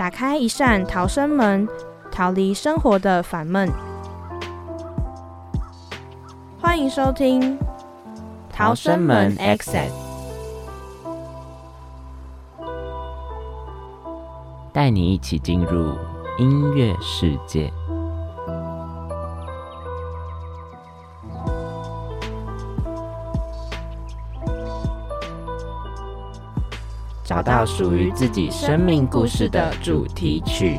打开一扇逃生门，逃离生活的烦闷。欢迎收听《逃生门 Access》，带你一起进入音乐世界。找到属于自己生命故事的主题曲。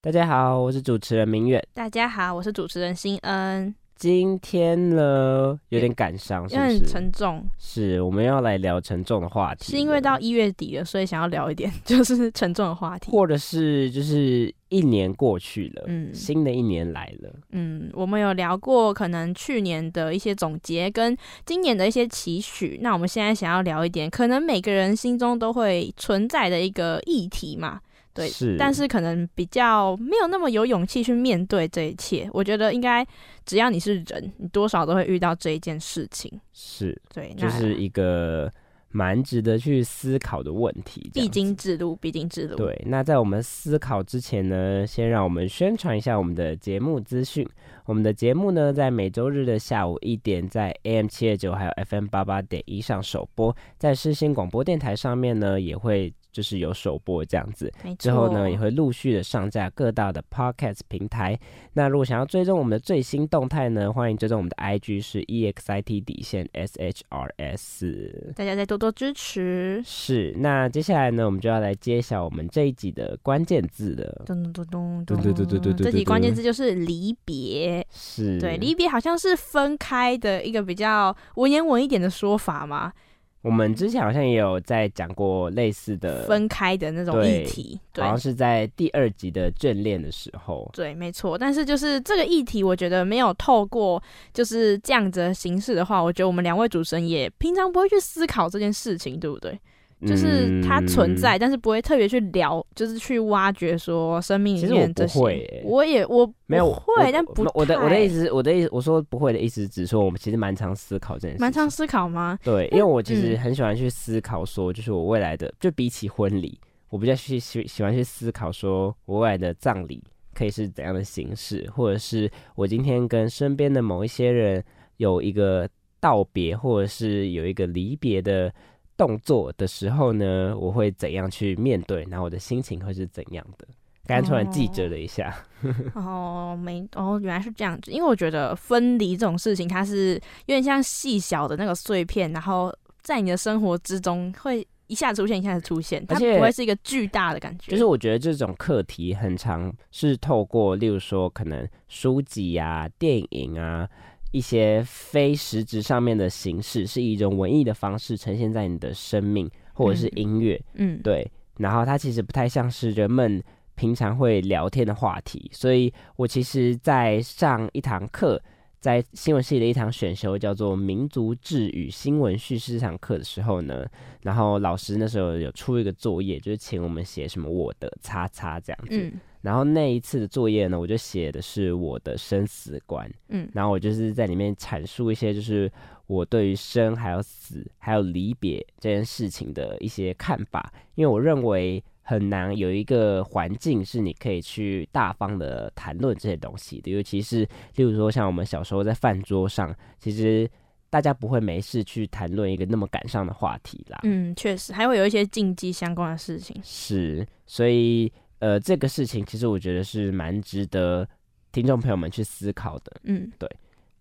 大家好，我是主持人明月。大家好，我是主持人新恩。今天呢，有点感伤，是不是？沉重。是，我们要来聊沉重的话题。是因为到一月底了，所以想要聊一点 就是沉重的话题，或者是就是一年过去了，嗯，新的一年来了，嗯，我们有聊过可能去年的一些总结跟今年的一些期许。那我们现在想要聊一点，可能每个人心中都会存在的一个议题嘛。对，是，但是可能比较没有那么有勇气去面对这一切。我觉得应该，只要你是人，你多少都会遇到这一件事情。是，对，就是一个蛮值得去思考的问题。必经之路，必经之路。对，那在我们思考之前呢，先让我们宣传一下我们的节目资讯。我们的节目呢，在每周日的下午一点，在 AM 七二九还有 FM 八八点一上首播，在世新广播电台上面呢，也会。就是有首播这样子。之后呢，也会陆续的上架各大的 Podcast 平台。那如果想要追踪我们的最新动态呢，欢迎追踪我们的 IG 是 EXIT 底线 SHRS。大家再多多支持。是，那接下来呢，我们就要来揭晓我们这一集的关键字了。咚咚咚咚咚咚。这集关键字就是离别。是。对，离别好像是分开的一个比较文言文一点的说法嘛。我们之前好像也有在讲过类似的分开的那种议题，好像是在第二集的眷恋的时候。对，没错。但是就是这个议题，我觉得没有透过就是这样子的形式的话，我觉得我们两位主持人也平常不会去思考这件事情，对不对？就是它存在，但是不会特别去聊，就是去挖掘说生命里面这些。我也我没有会，但不我的我的意思，我的意思我说不会的意思，只是说我们其实蛮常思考这件事。蛮常思考吗？对，因为我其实很喜欢去思考，说就是我未来的，就比起婚礼，我比较去喜喜欢去思考，说我未来的葬礼可以是怎样的形式，或者是我今天跟身边的某一些人有一个道别，或者是有一个离别的。动作的时候呢，我会怎样去面对？然后我的心情会是怎样的？刚刚突然记着了一下。哦，没哦，原来是这样子。因为我觉得分离这种事情，它是有点像细小的那个碎片，然后在你的生活之中会一下出现，一下子出现，它不会是一个巨大的感觉。就是我觉得这种课题很长，是透过例如说可能书籍啊、电影啊。一些非实质上面的形式，是以一种文艺的方式呈现在你的生命，或者是音乐，嗯，对。然后它其实不太像是人们平常会聊天的话题，所以我其实，在上一堂课，在新闻系的一堂选修叫做《民族志与新闻叙事》这堂课的时候呢，然后老师那时候有出一个作业，就是请我们写什么我的叉叉这样子。然后那一次的作业呢，我就写的是我的生死观，嗯，然后我就是在里面阐述一些，就是我对于生还有死还有离别这件事情的一些看法，因为我认为很难有一个环境是你可以去大方的谈论这些东西的，尤其是例如说像我们小时候在饭桌上，其实大家不会没事去谈论一个那么感伤的话题啦，嗯，确实还会有一些禁忌相关的事情，是，所以。呃，这个事情其实我觉得是蛮值得听众朋友们去思考的。嗯，对，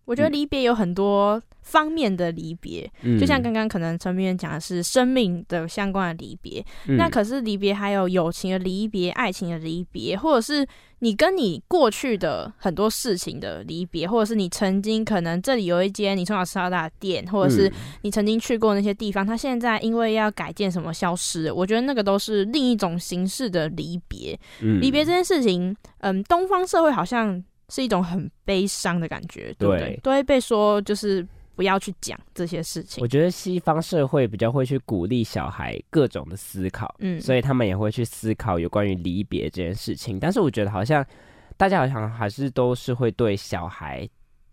我觉得离别有很多方面的离别。嗯就像刚刚可能陈明远讲的是生命的相关的离别，那嗯可是离别还有友情的离别、爱情的离别，或者是你跟你过去的很多事情的离别，或者是你曾经可能这里有一间你从小吃到大的店，或者是嗯你曾经去过那些地方，它现在因为要改建什么消失，我觉得那个都是另一种形式的离别。嗯离别这件事情，嗯，东方社会好像是一种很悲伤的感觉，对不对对？都会被说就是不要去讲这些事情我。觉得西方社会比较会去鼓励小孩各种的思考，嗯，所以他们也会去思考有关于离别这件事情。但是我觉得好像大家好像还是都是会对小孩，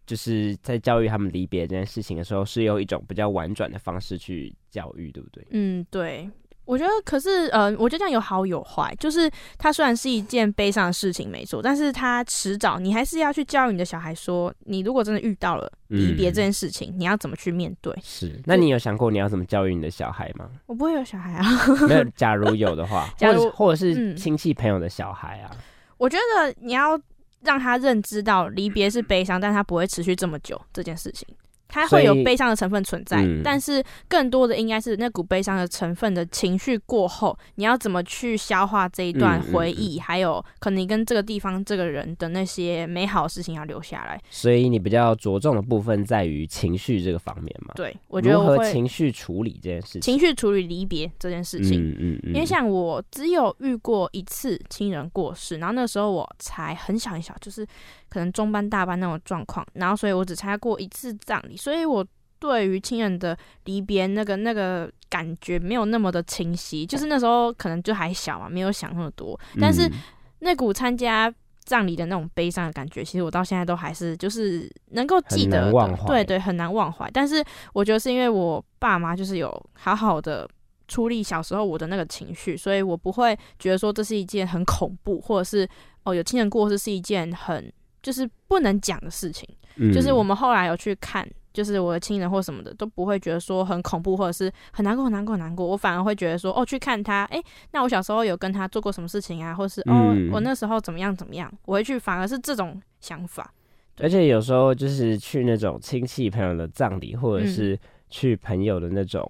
就是在教育他们离别这件事情的时候，是用一种比较婉转的方式去教育，对不对？嗯，对，我觉得可是呃，我觉得这样有好有坏，就是它虽然是一件悲伤的事情，没错，但是它迟早你还是要去教育你的小孩说，你如果真的遇到了离别嗯这件事情，你要怎么去面对。是。那你有想过你要怎么教育你的小孩吗？我不会有小孩啊，没有，假如有的话，假如或者是亲戚朋友的小孩啊，我觉得你要让他认知到离别是悲伤，但他不会持续这么久这件事情。它会有悲伤的成分存在，嗯但是更多的应该是那股悲伤的成分的情绪过后，你要怎么去消化这一段嗯嗯回忆，还有可能你跟这个地方、这个人的那些美好的事情要留下来。所以你比较着重的部分在于情绪这个方面嘛？对，我觉得如何我会情绪处理这件事情。情绪处理离别这件事情。嗯嗯嗯，因为像我只有遇过一次亲人过世，然后那时候我才很小很小，就是可能中班大班那种状况，然后所以我只参加过一次葬礼，所以我对于亲人的离别那个那个感觉没有那么的清晰，就是那时候可能就还小嘛，没有想那么多，但是嗯那股参加。葬礼的那种悲伤的感觉，其实我到现在都还是就是能够记得对对，很难忘怀。但是我觉得是因为我爸妈就是有好好的处理小时候我的那个情绪，所以我不会觉得说这是一件很恐怖，或者是哦有亲人过世是一件很就是不能讲的事情。嗯就是我们后来有去看，就是我的亲人或什么的都不会觉得说很恐怖，或者是很难过、很难过、很难过。我反而会觉得说，哦，去看他，诶，那我小时候有跟他做过什么事情啊，或是哦嗯，我那时候怎么样怎么样，我会去，反而是这种想法。而且有时候就是去那种亲戚朋友的葬礼，或者嗯是去朋友的那种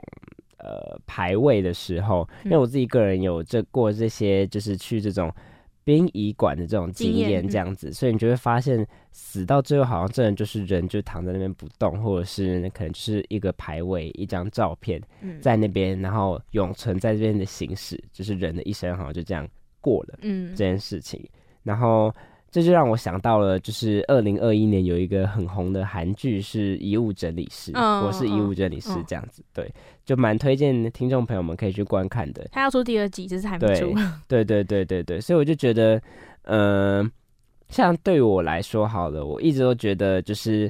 呃排位的时候，因为嗯我自己个人有这过这些，就是去这种殡仪馆的这种经验，这样子，所以你就会发现死到最后好像真的就是人就躺在那边不动，或者是可能就是一个牌位、一张照片嗯，在那边，然后永存在这边的形式，就是人的一生好像就这样过了。嗯这件事情，然后这就让我想到了，就是二零二一年有一个很红的韩剧是《遗物整理师》，嗯我是遗物整理师嗯这样子，对，就蛮推荐听众朋友们可以去观看的。他要出第二季，只是还没对出。对对对对对，所以我就觉得，嗯、像对于我来说好了，我一直都觉得就是，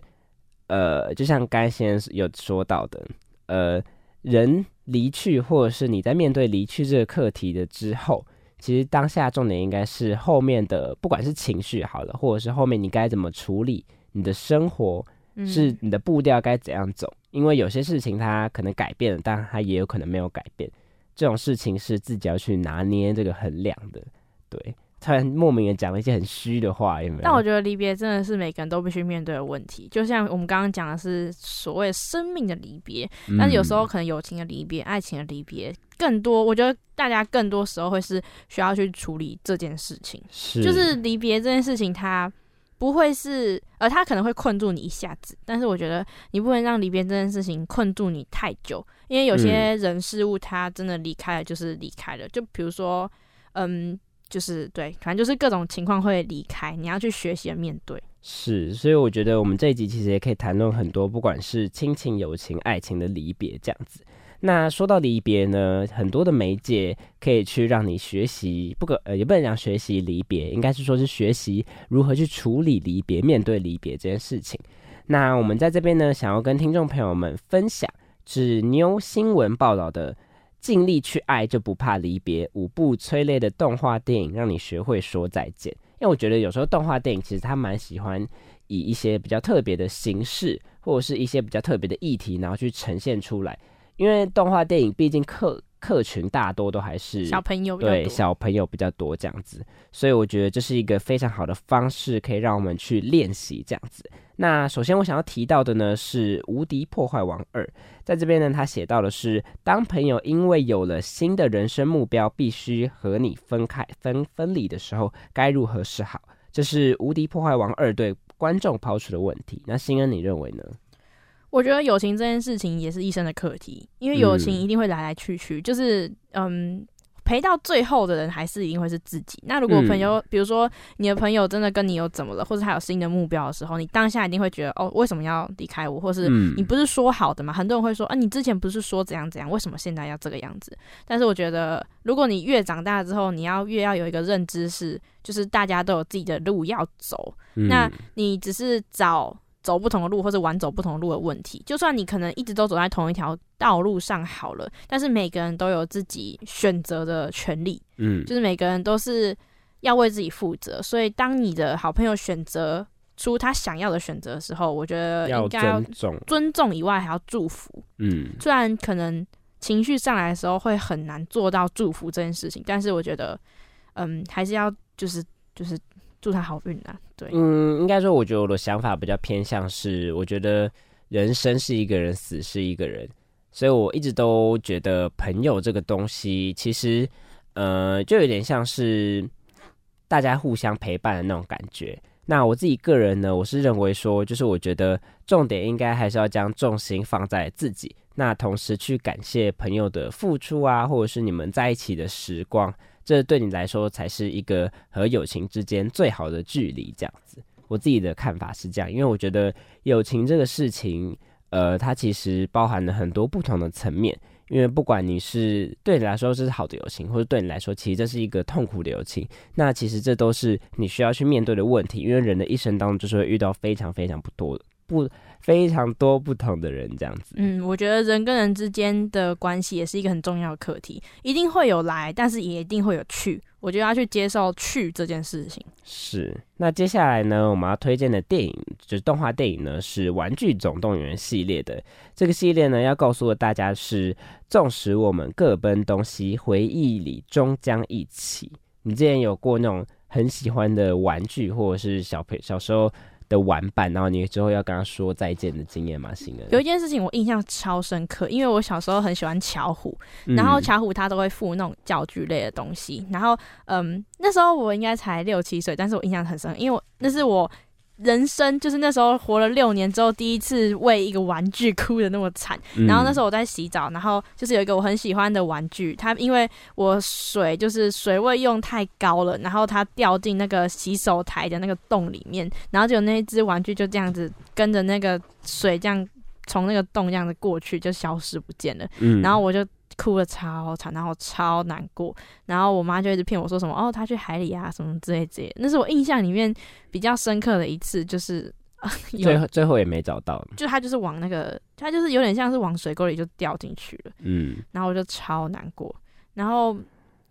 呃，就像刚才先生有说到的，呃，人离去，或者是你在面对离去这个课题的之后，其实当下重点应该是后面的，不管是情绪好了，或者是后面你该怎么处理你的生活，嗯是你的步调该怎样走？因为有些事情它可能改变了，但它也有可能没有改变。这种事情是自己要去拿捏这个衡量的。对，突然莫名的讲了一些很虚的话，有没有？但我觉得离别真的是每个人都必须面对的问题，就像我们刚刚讲的是所谓生命的离别，但是有时候嗯可能友情的离别、爱情的离别更多，我觉得大家更多时候会是需要去处理这件事情，是就是离别这件事情，它不会是，呃，它可能会困住你一下子，但是我觉得你不能让离别这件事情困住你太久，因为有些人事物它真的离开了就是离开了，就比如说，嗯。就是对，反正就是各种情况会离开，你要去学习面对。是，所以我觉得我们这一集其实也可以谈论很多，不管是亲情、友情、爱情的离别这样子。那说到离别呢，很多的媒介可以去让你学习，不可呃也不能讲学习离别，应该是说是学习如何去处理离别、面对离别这件事情。那我们在这边呢，想要跟听众朋友们分享是妞新闻报道的。尽力去爱就不怕离别，五部催泪的动画电影让你学会说再见。因为我觉得有时候动画电影其实他蛮喜欢以一些比较特别的形式，或者是一些比较特别的议题，然后去呈现出来。因为动画电影毕竟客客群大多都还是小朋友对小朋友比较多这样子，所以我觉得这是一个非常好的方式，可以让我们去练习这样子。那首先我想要提到的呢是《无敌破坏王二》，在这边呢，他写到的是，当朋友因为有了新的人生目标，必须和你分开分分离的时候，该如何是好？这是《无敌破坏王二》对观众抛出的问题。那新恩，你认为呢？我觉得友情这件事情也是一生的课题，因为友情一定会来来去去，就是嗯。陪到最后的人还是一定会是自己。那如果朋友，比如说你的朋友真的跟你有怎么了，或者他有新的目标的时候，你当下一定会觉得哦，为什么要离开我？或是你不是说好的吗？很多人会说啊，你之前不是说怎样怎样，为什么现在要这个样子？但是我觉得，如果你越长大之后，你要越要有一个认知是，就是大家都有自己的路要走，那你只是找。走不同的路，或者玩走不同的路的问题，就算你可能一直都走在同一条道路上好了，但是每个人都有自己选择的权利，嗯，就是每个人都是要为自己负责。所以，当你的好朋友选择出他想要的选择的时候，我觉得应该要尊重，尊重以外还要祝福，嗯，虽然可能情绪上来的时候会很难做到祝福这件事情，但是我觉得，嗯，还是要就是就是。祝他好运啊！对，嗯，应该说，我觉得我的想法比较偏向是，我觉得人生是一个人，死是一个人，所以我一直都觉得朋友这个东西，其实，呃，就有点像是大家互相陪伴的那种感觉。那我自己个人呢，我是认为说，就是我觉得重点应该还是要将重心放在自己，那同时去感谢朋友的付出啊，或者是你们在一起的时光。这对你来说才是一个和友情之间最好的距离，这样子。我自己的看法是这样，因为我觉得友情这个事情，呃，它其实包含了很多不同的层面。因为不管你是对你来说这是好的友情，或者对你来说其实这是一个痛苦的友情，那其实这都是你需要去面对的问题。因为人的一生当中就是会遇到非常非常不多的不。非常多不同的人这样子，嗯，我觉得人跟人之间的关系也是一个很重要的课题，一定会有来，但是也一定会有去，我觉得要去接受去这件事情。是，那接下来呢，我们要推荐的电影就是动画电影呢，是《玩具总动员》系列的。这个系列呢，要告诉大家是，纵使我们各奔东西，回忆里终将一起。你之前有过那种很喜欢的玩具，或者是小朋小时候？的玩伴，然后你之后要跟他说再见的经验吗？新的有一件事情我印象超深刻，因为我小时候很喜欢巧虎，然后巧虎他都会附那种教具类的东西，然后嗯，那时候我应该才六七岁，但是我印象很深，因为我那是我。人生就是那时候活了六年之后，第一次为一个玩具哭的那么惨。然后那时候我在洗澡，然后就是有一个我很喜欢的玩具，它因为我水就是水位用太高了，然后它掉进那个洗手台的那个洞里面，然后就那一只玩具就这样子跟着那个水这样从那个洞这样子过去，就消失不见了。嗯，然后我就。哭的超惨，然后超难过，然后我妈就一直骗我说什么哦，她去海里啊，什么之类之类。那是我印象里面比较深刻的一次，就是 最后最后也没找到，就她就是往那个，她就是有点像是往水沟里就掉进去了，嗯，然后我就超难过，然后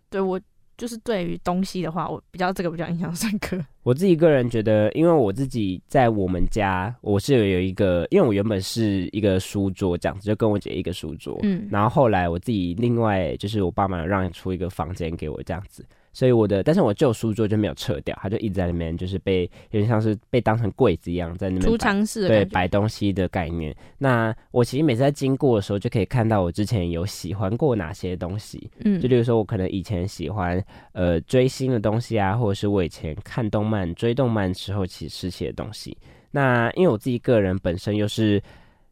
对我。就是对于东西的话，我比较这个比较印象深刻。我自己个人觉得，因为我自己在我们家，我是有有一个，因为我原本是一个书桌这样子，就跟我姐一个书桌，嗯，然后后来我自己另外就是我爸妈让出一个房间给我这样子。所以我的，但是我旧书桌就没有撤掉，它就一直在里面，就是被有点像是被当成柜子一样在那边储藏室对摆东西的概念。那我其实每次在经过的时候，就可以看到我之前有喜欢过哪些东西，嗯，就例如说我可能以前喜欢呃追星的东西啊，或者是我以前看动漫追动漫时候其实写的东西。那因为我自己个人本身又是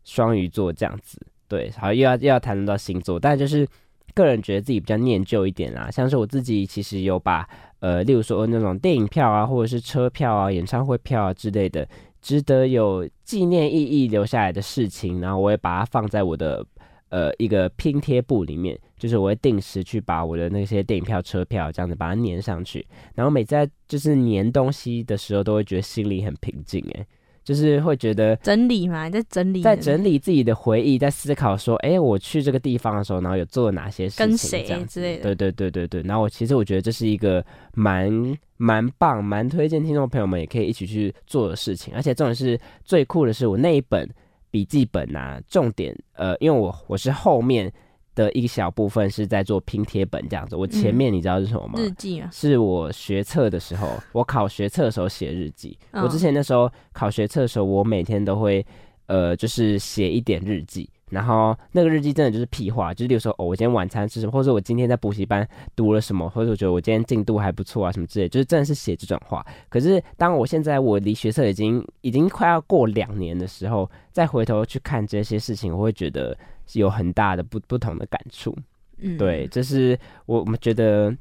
双鱼座这样子，对，好又要又要谈论到星座，但就是。个人觉得自己比较念旧一点啦，像是我自己其实有把呃，例如说那种电影票啊，或者是车票啊、演唱会票啊之类的，值得有纪念意义留下来的事情，然后我也把它放在我的呃一个拼贴簿里面，就是我会定时去把我的那些电影票、车票这样子把它粘上去，然后每次在就是粘东西的时候，都会觉得心里很平静诶。就是会觉得整理嘛，在整理，在整理自己的回忆，在思考说，哎，我去这个地方的时候，然后有做了哪些事情，跟谁之类的。对对对对对。然后我其实我觉得这是一个蛮蛮棒、蛮推荐听众朋友们也可以一起去做的事情。而且重点是最酷的是，我那一本笔记本啊，重点呃，因为我我是后面的一小部分是在做拼贴本这样子。我前面你知道是什么吗？日记啊，是我学测的时候，我考学测的时候写日记。嗯我之前那时候考学测的时候，我每天都会呃，就是写一点日记。然后那个日记真的就是屁话，就是例如说，哦，我今天晚餐吃什么，或者我今天在补习班读了什么，或者我觉得我今天进度还不错啊，什么之类，就是真的是写这种话。可是当我现在我离学测已经已经快要过两年的时候，再回头去看这些事情，我会觉得是有很大的不不同的感触。嗯，对，这是我我们觉得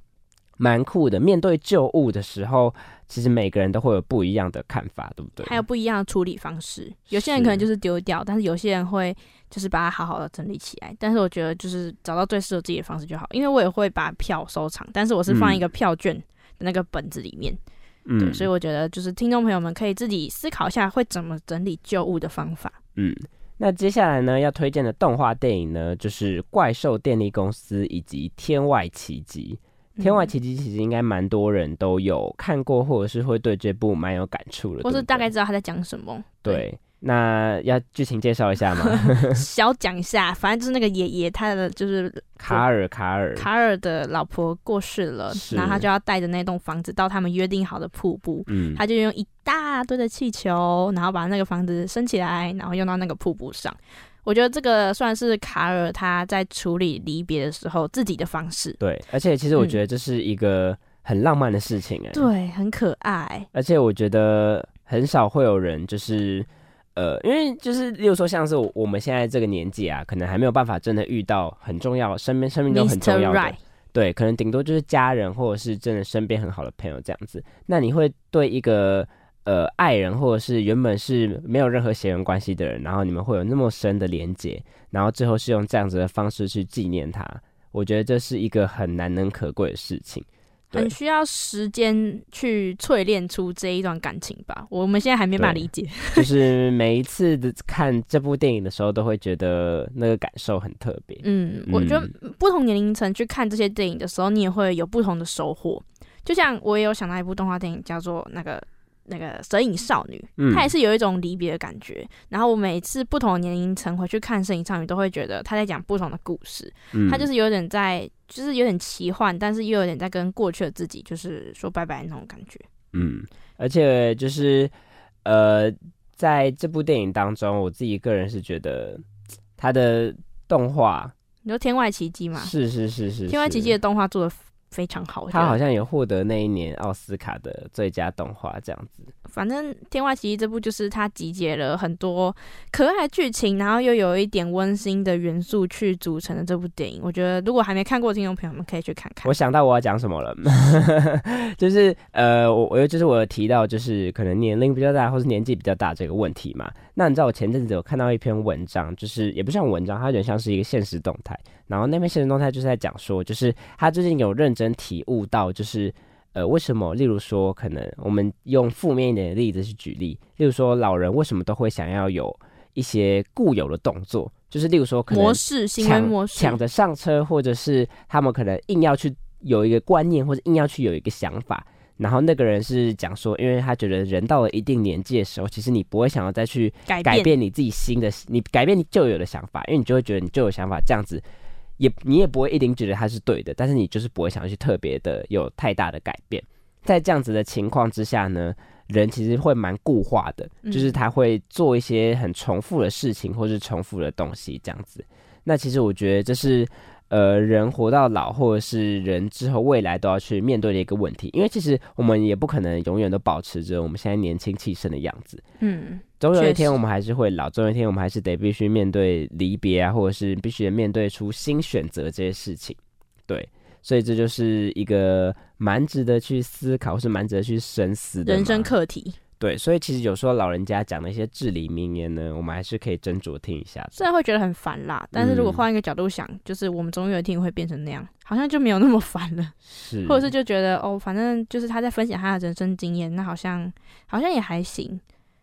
蛮酷的。面对旧物的时候，其实每个人都会有不一样的看法，对不对？还有不一样的处理方式。有些人可能就是丢掉，但是有些人会就是把它好好的整理起来。但是我觉得就是找到最适合自己的方式就好。因为我也会把票收藏，但是我是放一个票券的那个本子里面。嗯，对，所以我觉得就是听众朋友们可以自己思考一下会怎么整理旧物的方法。嗯，那接下来呢，要推荐的动画电影呢，就是《怪兽电力公司》以及《天外奇迹》。《天外奇迹》其实应该蛮多人都有看过，或者是会对这部蛮有感触的，或是大概知道他在讲什么。对。那要剧情介绍一下吗？小讲一下，反正就是那个爷爷，他的就是卡尔，卡尔，卡尔的老婆过世了，然后他就要带着那栋房子到他们约定好的瀑布，嗯，他就用一大堆的气球，然后把那个房子升起来，然后用到那个瀑布上。我觉得这个算是卡尔他在处理离别的时候自己的方式，对，而且其实我嗯觉得这是一个很浪漫的事情、哎，对，很可爱。而且我觉得很少会有人就是，呃，因为就是，例如说像是我我们现在这个年纪啊，可能还没有办法真的遇到很重要，身边生命中很重要的 Right，对，可能顶多就是家人或者是真的身边很好的朋友这样子。那你会对一个呃爱人，或者是原本是没有任何血缘关系的人，然后你们会有那么深的连接，然后最后是用这样子的方式去纪念他，我觉得这是一个很难能可贵的事情。对很需要时间去淬炼出这一段感情吧。我们现在还没办法理解。就是每一次的看这部电影的时候，都会觉得那个感受很特别。嗯，我觉得不同年龄层去看这些电影的时候，你也会有不同的收获。就像我也有想到一部动画电影，叫做那个那个《神隐少女》，嗯它也是有一种离别的感觉。然后我每次不同的年龄层回去看《神隐少女》，都会觉得她在讲不同的故事。嗯她就是有点在，就是有点奇幻，但是又有点在跟过去的自己，就是说拜拜那种感觉。嗯，而且就是呃，在这部电影当中，我自己个人是觉得它的动画你说《天外奇迹》嘛，是是是是《天外奇迹》的动画做的非常好，我觉得它好像有获得那一年奥斯卡的最佳动画这样子。反正《天外奇迹》这部就是它集结了很多可爱剧情，然后又有一点温馨的元素去组成的这部电影。我觉得如果还没看过的听众朋友们可以去看看我。想到我要讲什么了，就是呃，我我就是我有提到就是可能年龄比较大或是年纪比较大这个问题嘛。那你知道我前阵子有看到一篇文章，就是也不像文章，它有点像是一个现实动态。然后那篇现实动态就是在讲说，就是他最近有认真体悟到，就是呃为什么，例如说可能我们用负面一点的例子去举例，例如说老人为什么都会想要有一些固有的动作，就是例如说可能模式行为模式，抢着上车，或者是他们可能硬要去有一个观念，或者硬要去有一个想法。然后那个人是讲说，因为他觉得人到了一定年纪的时候，其实你不会想要再去改改变你自己新的，你改变你旧有的想法，因为你就会觉得你旧有想法这样子，也你也不会一定觉得它是对的，但是你就是不会想要去特别的有太大的改变。在这样子的情况之下呢，人其实会蛮固化的，嗯就是他会做一些很重复的事情，或是重复的东西这样子。那其实我觉得这是呃人活到老，或者是人之后未来都要去面对的一个问题，因为其实我们也不可能永远都保持着我们现在年轻气盛的样子。嗯，总有一天我们还是会老，总有一天我们还是得必须面对离别啊，或者是必须得面对出新选择这些事情。对，所以这就是一个蛮值得去思考，或是蛮值得去深思的人生课题。对，所以其实有时候老人家讲的一些至理名言呢，我们还是可以斟酌听一下。虽然会觉得很烦啦，但是如果嗯换一个角度想，就是我们总有一天会变成那样，好像就没有那么烦了。是，或者是就觉得哦，反正就是他在分享他的人生经验，那好像好像也还行。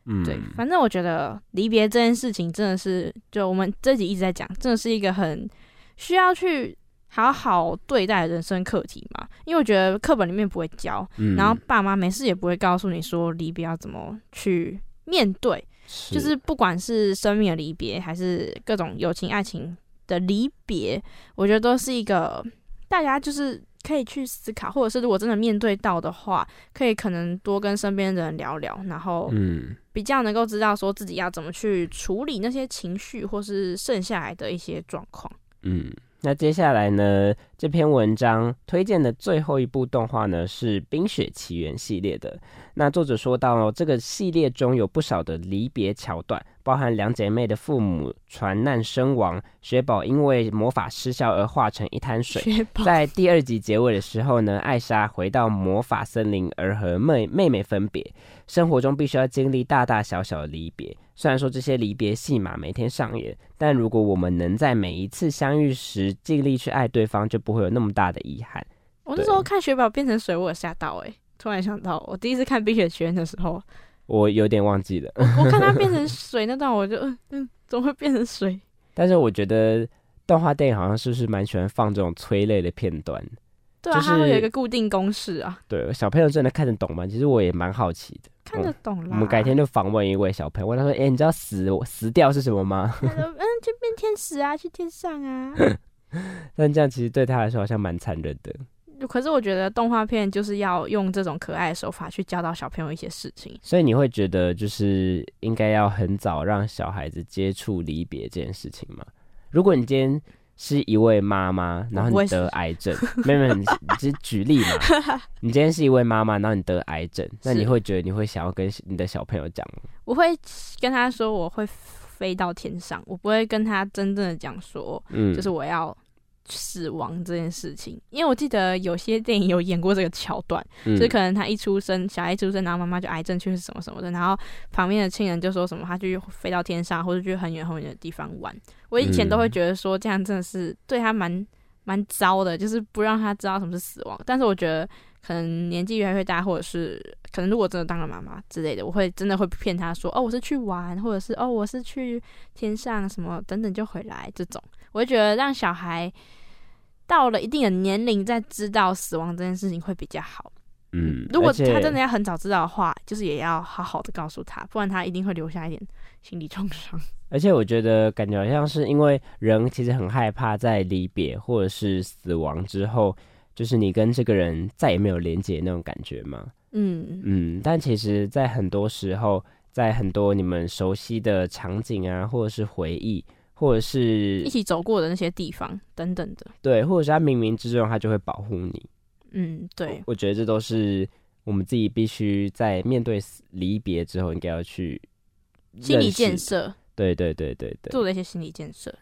嗯，对，反正我觉得离别这件事情真的是，就我们这集一直在讲，真的是一个很需要去好好对待人生课题嘛。因为我觉得课本里面不会教，嗯然后爸妈没事也不会告诉你说离别要怎么去面对，就是不管是生命的离别，还是各种友情、爱情的离别，我觉得都是一个大家就是可以去思考，或者是如果真的面对到的话，可以可能多跟身边的人聊聊，然后嗯，比较能够知道说自己要怎么去处理那些情绪，或是剩下来的一些状况。嗯，那接下来呢，这篇文章推荐的最后一部动画呢是《冰雪奇缘》系列的。那作者说到，这个系列中有不少的离别桥段，包含两姐妹的父母船难身亡，雪宝因为魔法失效而化成一滩水。在第二集结尾的时候呢，艾莎回到魔法森林而和妹妹妹分别。生活中必须要经历大大小小的离别，虽然说这些离别戏码每天上演，但如果我们能在每一次相遇时尽力去爱对方，就不会有那么大的遗憾。我那时候看雪宝变成水，我有吓到哎、突然想到，我第一次看《冰雪奇缘》的时候，我有点忘记了，我看它变成 水那段，我就嗯嗯，怎么会变成水？但是我觉得动画电影好像是不是蛮喜欢放这种催泪的片段？对啊，就是它会有一个固定公式啊，对，小朋友真的看得懂吗？其实我也蛮好奇的。看得懂啦。我们改天就访问一位小朋友，问他说：“哎、你知道死死掉是什么吗他说嗯，就变天使啊，去天上啊。？” 但这样其实对他来说好像蛮残忍的。可是我觉得动画片就是要用这种可爱的手法去教导小朋友一些事情。所以你会觉得就是应该要很早让小孩子接触离别这件事情吗？如果你今天是一位妈妈，然后你得癌症，妹妹，你只是举例嘛。你今天是一位妈妈，然后你得癌症，那你会觉得你会想要跟你的小朋友讲吗？我会跟他说我会飞到天上，我不会跟他真正的讲说，嗯，就是我要死亡这件事情。因为我记得有些电影有演过这个桥段，嗯就是可能他一出生，小孩一出生，然后妈妈就癌症去世什么什么的，然后旁边的亲人就说什么他去飞到天上，或者去很远很远的地方玩。我以前都会觉得说这样真的是对他蛮蛮糟的，就是不让他知道什么是死亡。但是我觉得可能年纪越来越大，或者是可能如果真的当了妈妈之类的，我会真的会骗他说哦我是去玩，或者是哦我是去天上什么等等就回来这种。我就觉得让小孩到了一定的年龄再知道死亡这件事情会比较好。嗯，如果他真的要很早知道的话，就是也要好好的告诉他，不然他一定会留下一点心理创伤。而且我觉得感觉好像是因为人其实很害怕在离别或者是死亡之后，就是你跟这个人再也没有连接那种感觉嘛。嗯，嗯，但其实，在很多时候，在很多你们熟悉的场景啊，或者是回忆，或者是一起走过的那些地方等等的。对，或者是他冥冥之中他就会保护你。嗯，对，我觉得这都是我们自己必须在面对离别之后，应该要去心理建设对对对对对。做了一些心理建设。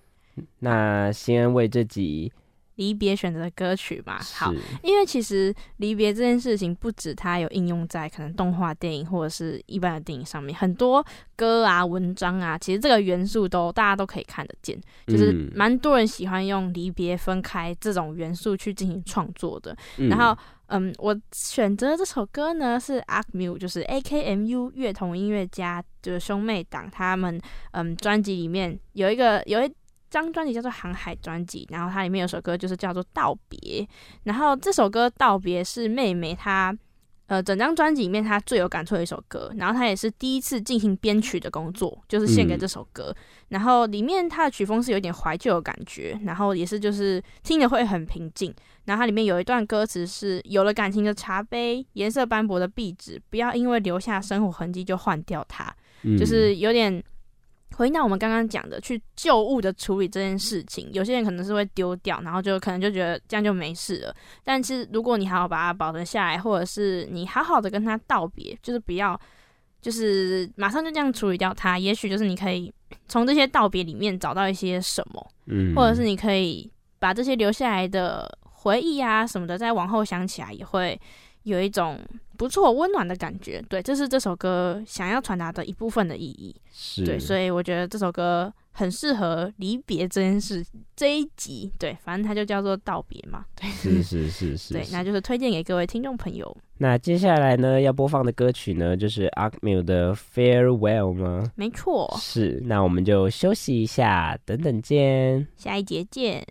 那先为这集离别选择的歌曲嘛。好，因为其实离别这件事情，不止它有应用在可能动画电影或者是一般的电影上面，很多歌啊、文章啊，其实这个元素都大家都可以看得见，就是嗯蛮多人喜欢用离别分开这种元素去进行创作的。嗯然后，嗯，我选择这首歌呢是 AKMU，就是 A K M U 乐童音乐家，就是兄妹党他们嗯专辑里面有一个有一张专辑叫做《航海》专辑，然后它里面有首歌就是叫做《道别》，然后这首歌《道别》是妹妹她。呃，整张专辑里面她最有感触的一首歌，然后她也是第一次进行编曲的工作，就是献给嗯这首歌。然后里面它的曲风是有点怀旧的感觉，然后也是就是听着会很平静。然后它里面有一段歌词是：有了感情的茶杯，颜色斑驳的壁纸，不要因为留下生活痕迹就换掉它。嗯就是有点回到我们刚刚讲的，去旧物的处理这件事情。有些人可能是会丢掉，然后就可能就觉得这样就没事了。但是如果你好好把它保存下来，或者是你好好的跟它道别，就是不要。就是马上就这样处理掉它，也许就是你可以从这些道别里面找到一些什么，嗯或者是你可以把这些留下来的回忆啊什么的，再往后想起来，也会有一种不错温暖的感觉。对，这是这首歌想要传达的一部分的意义。是对，所以我觉得这首歌很适合离别这件事这一集。对，反正它就叫做道别嘛。对，是是是是，对，那就是推荐给各位听众朋友。那接下来呢要播放的歌曲呢，就是 AKMU 的 Farewell 吗？没错，是，那我们就休息一下，等等见。下一节见。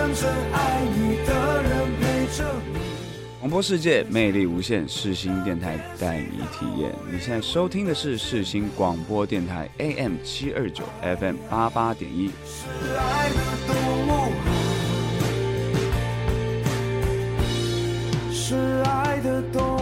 真正爱你的人陪着你。广播世界魅力无限，世新电台带你体验。你现在收听的是世新广播电台 AM 七二九 FM 八八点一。是爱的动物啊，是爱的动物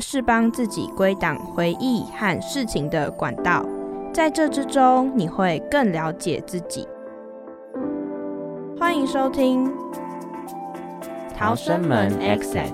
是帮自己归档回忆和事情的管道，在这之中，你会更了解自己。欢迎收听《逃生门 Exit》。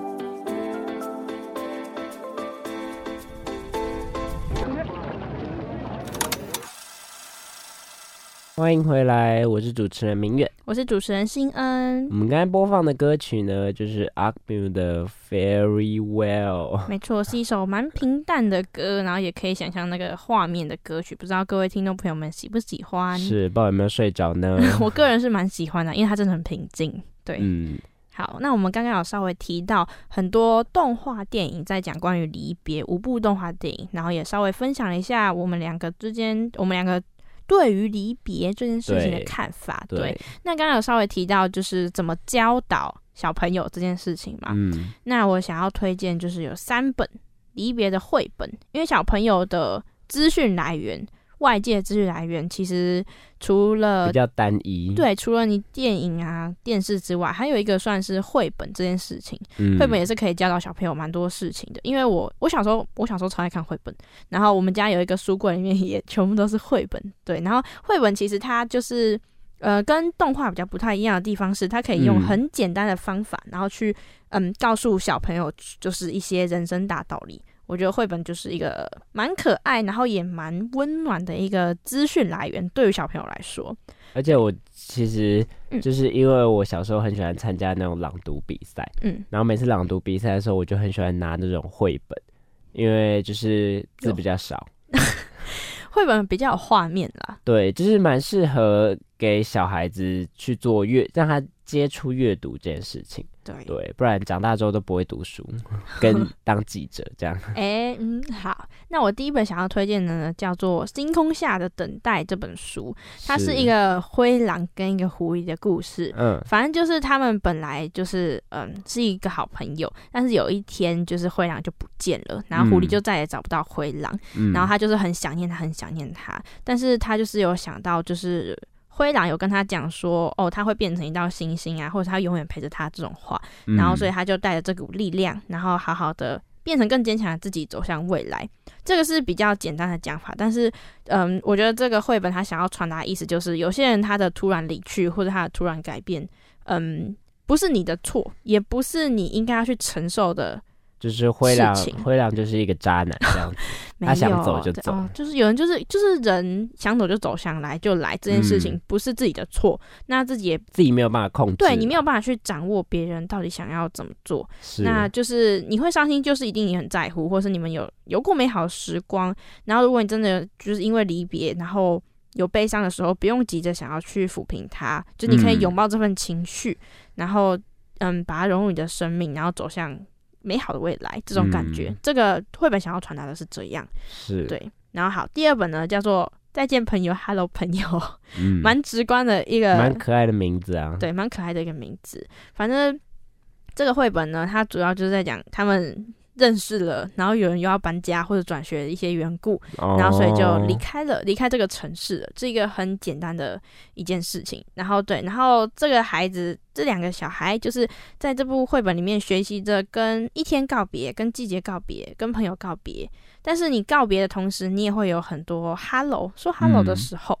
欢迎回来，我是主持人明远。我是主持人新恩我。们刚才播放的歌曲呢，就是 Akmu 的 Very Well。没错，是一首蛮平淡的歌，然后也可以想象那个画面的歌曲。不知道各位听众朋友们喜不喜欢？是，不知道有没有睡着呢？我个人是蛮喜欢的，因为它真的很平静。对，嗯，好，那我们刚刚有稍微提到很多动画电影在讲关于离别，五部动画电影，然后也稍微分享了一下我们两个之间，我们两个对于离别这件事情的看法。对，对，那刚刚有稍微提到就是怎么教导小朋友这件事情嘛。嗯，那我想要推荐就是有三本离别的绘本，因为小朋友的资讯来源、外界资讯来源，其实除了比较单一。，对，除了你电影啊、电视之外，还有一个算是绘本这件事情。嗯绘本也是可以教导小朋友蛮多事情的。因为我我小时候我小时候超爱看绘本，然后我们家有一个书柜里面也全部都是绘本。对，然后绘本其实它就是呃跟动画比较不太一样的地方是，它可以用嗯很简单的方法，然后去嗯告诉小朋友就是一些人生大道理。我觉得绘本就是一个蛮可爱，然后也蛮温暖的一个资讯来源，对于小朋友来说。而且我其实嗯就是因为我小时候很喜欢参加那种朗读比赛，嗯，然后每次朗读比赛的时候，我就很喜欢拿那种绘本，因为就是字比较少，绘本比较有画面啦。对，就是蛮适合给小孩子去做阅，让他接触阅读这件事情。对，对，不然长大之后都不会读书，跟当记者这样。哎、嗯，好，那我第一本想要推荐的呢，叫做《星空下的等待》这本书，它是一个灰狼跟一个狐狸的故事。嗯反正就是他们本来就是嗯是一个好朋友，但是有一天就是灰狼就不见了，然后狐狸嗯就再也找不到灰狼，嗯，然后他就是很想念他，很想念他，但是他就是有想到就是。灰狼有跟他讲说，哦，他会变成一道星星啊，或者他永远陪着他这种话，嗯然后所以他就带着这股力量，然后好好的变成更坚强的自己，走向未来。这个是比较简单的讲法，但是，嗯，我觉得这个绘本他想要传达的意思就是，有些人他的突然离去或者他的突然改变，嗯，不是你的错，也不是你应该要去承受的。就是灰狼事情，灰狼就是一个渣男这样子。他想走就走哦，就是有人就是就是人想走就走，想来就来，这件事情嗯不是自己的错，那自己也自己没有办法控制，对你没有办法去掌握别人到底想要怎么做，是那就是你会伤心，就是一定你很在乎，或是你们有有过美好的时光。然后如果你真的就是因为离别，然后有悲伤的时候，不用急着想要去抚平它，就你可以嗯拥抱这份情绪，然后嗯把它融入你的生命，然后走向美好的未来。这种感觉，嗯这个绘本想要传达的是这样。是，对，然后好，第二本呢叫做《再见朋友》，Hello 朋友，嗯，蛮直观的一个，蛮可爱的名字啊。，对，蛮可爱的一个名字。反正这个绘本呢，它主要就是在讲他们认识了，然后有人又要搬家或者转学的一些缘故，然后所以就离哦开了，离开这个城市了，是一个很简单的一件事情。然后对，然后这个孩子，这两个小孩就是在这部绘本里面学习着跟一天告别、跟季节告别、跟朋友告别。但是你告别的同时，你也会有很多 hello 说 hello 的嗯时候，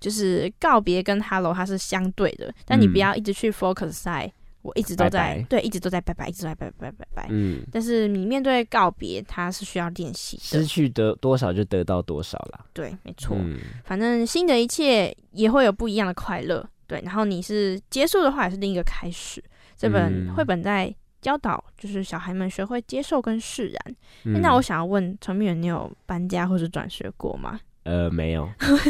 就是告别跟 hello 它是相对的，但你不嗯要一直去 focus 在我一直都在对，一直都在拜拜，一直都在拜拜拜拜拜。嗯，但是你面对告别，它是需要练习的失。去得多少就得到多少啦。对，没错。嗯，反正新的一切也会有不一样的快乐，对。然后你是结束的话，也是另一个开始。这本嗯绘本在教导就是小孩们学会接受跟释然。嗯那我想要问陈明远，你有搬家或是转学过吗？呃没有，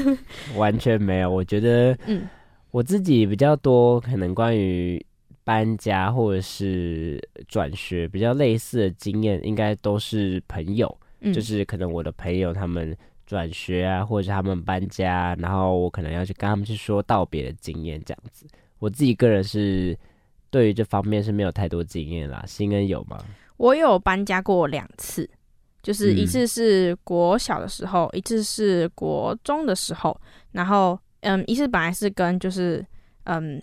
完全没有。我觉得嗯我自己比较多，可能关于搬家或者是转学比较类似的经验，应该都是朋友，嗯，就是可能我的朋友他们转学啊，或者是他们搬家，然后我可能要去跟他们去说道别的经验这样子。我自己个人是对于这方面是没有太多经验啦。新恩有吗？我有搬家过两次，就是一嗯次是国小的时候，一次是国中的时候。然后，嗯，一次本来是跟就是嗯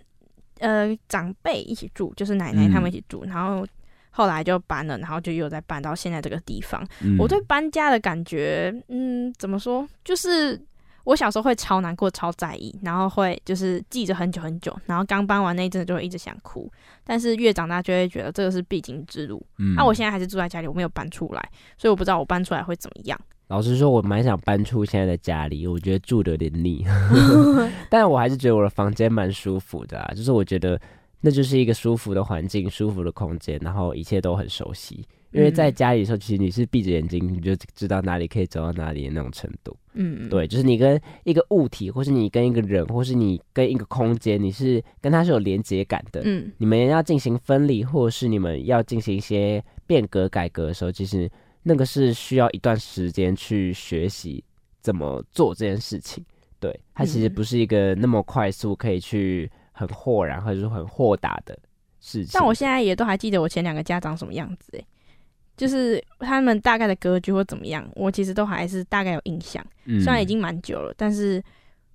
呃长辈一起住，就是奶奶他们一起住，然后后来就搬了，然后就又再搬到现在这个地方。嗯我对搬家的感觉，嗯，怎么说？就是我小时候会超难过、超在意，然后会就是记着很久很久，然后刚搬完那一阵子就会一直想哭。但是越长大就会觉得这个是必经之路。嗯那、我现在还是住在家里，我没有搬出来，所以我不知道我搬出来会怎么样。老实说，我蛮想搬出现在的家里，我觉得住的有点腻，但我还是觉得我的房间蛮舒服的啊，就是我觉得那就是一个舒服的环境、舒服的空间，然后一切都很熟悉。因为在嗯家里的时候，其实你是闭着眼睛，你就知道哪里可以走到哪里的那种程度。嗯，对，就是你跟一个物体，或是你跟一个人，或是你跟一个空间，你是跟它是有连接感的。嗯你们要进行分离，或是你们要进行一些变革改革的时候，其实那个是需要一段时间去学习怎么做这件事情。对，它其实嗯不是一个那么快速可以去很豁然或者是很豁达的事情。但我现在也都还记得我前两个家长什么样子，诶，就是他们大概的格局或怎么样，我其实都还是大概有印象。嗯虽然已经蛮久了，但是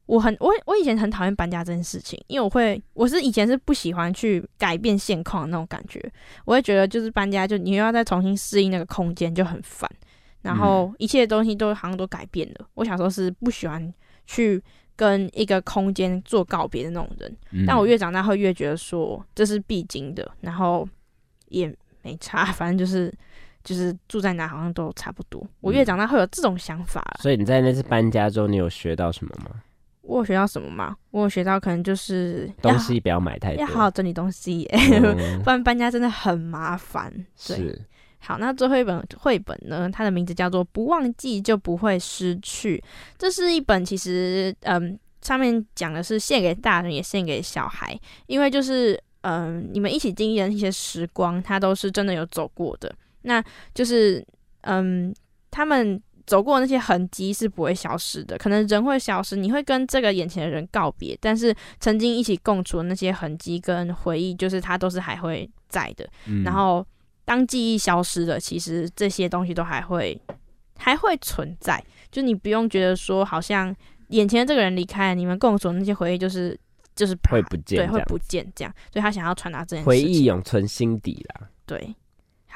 我很我我以前很讨厌搬家这件事情，因为我会我是以前是不喜欢去改变现况的那种感觉，我会觉得就是搬家就你又要再重新适应那个空间就很烦，然后一切东西都好像都改变了。我小时候是不喜欢去跟一个空间做告别的那种人，嗯但我越长大会越觉得说这是必经的，然后也没差，反正就是。就是住在哪好像都差不多。我越嗯长大会有这种想法啦所以你在那次搬家之后，你有学到什么吗？我有学到什么吗？我有学到可能就是要东西不要买太多，要好好整理东西耶，嗯 不然搬家真的很麻烦。对，是好，那最后一本绘本呢，它的名字叫做《不忘记就不会失去》。这是一本其实嗯，上面讲的是献给大人也献给小孩，因为就是嗯，你们一起经历的一些时光，它都是真的有走过的。那就是嗯，他们走过的那些痕迹是不会消失的，可能人会消失，你会跟这个眼前的人告别，但是曾经一起共处的那些痕迹跟回忆，就是它都是还会在的。嗯然后当记忆消失了，其实这些东西都还会还会存在，就你不用觉得说好像眼前的这个人离开了，你们共处的那些回忆就是就是会不见对，会不见这样，所以他想要传达这件事回忆永存心底啦。对。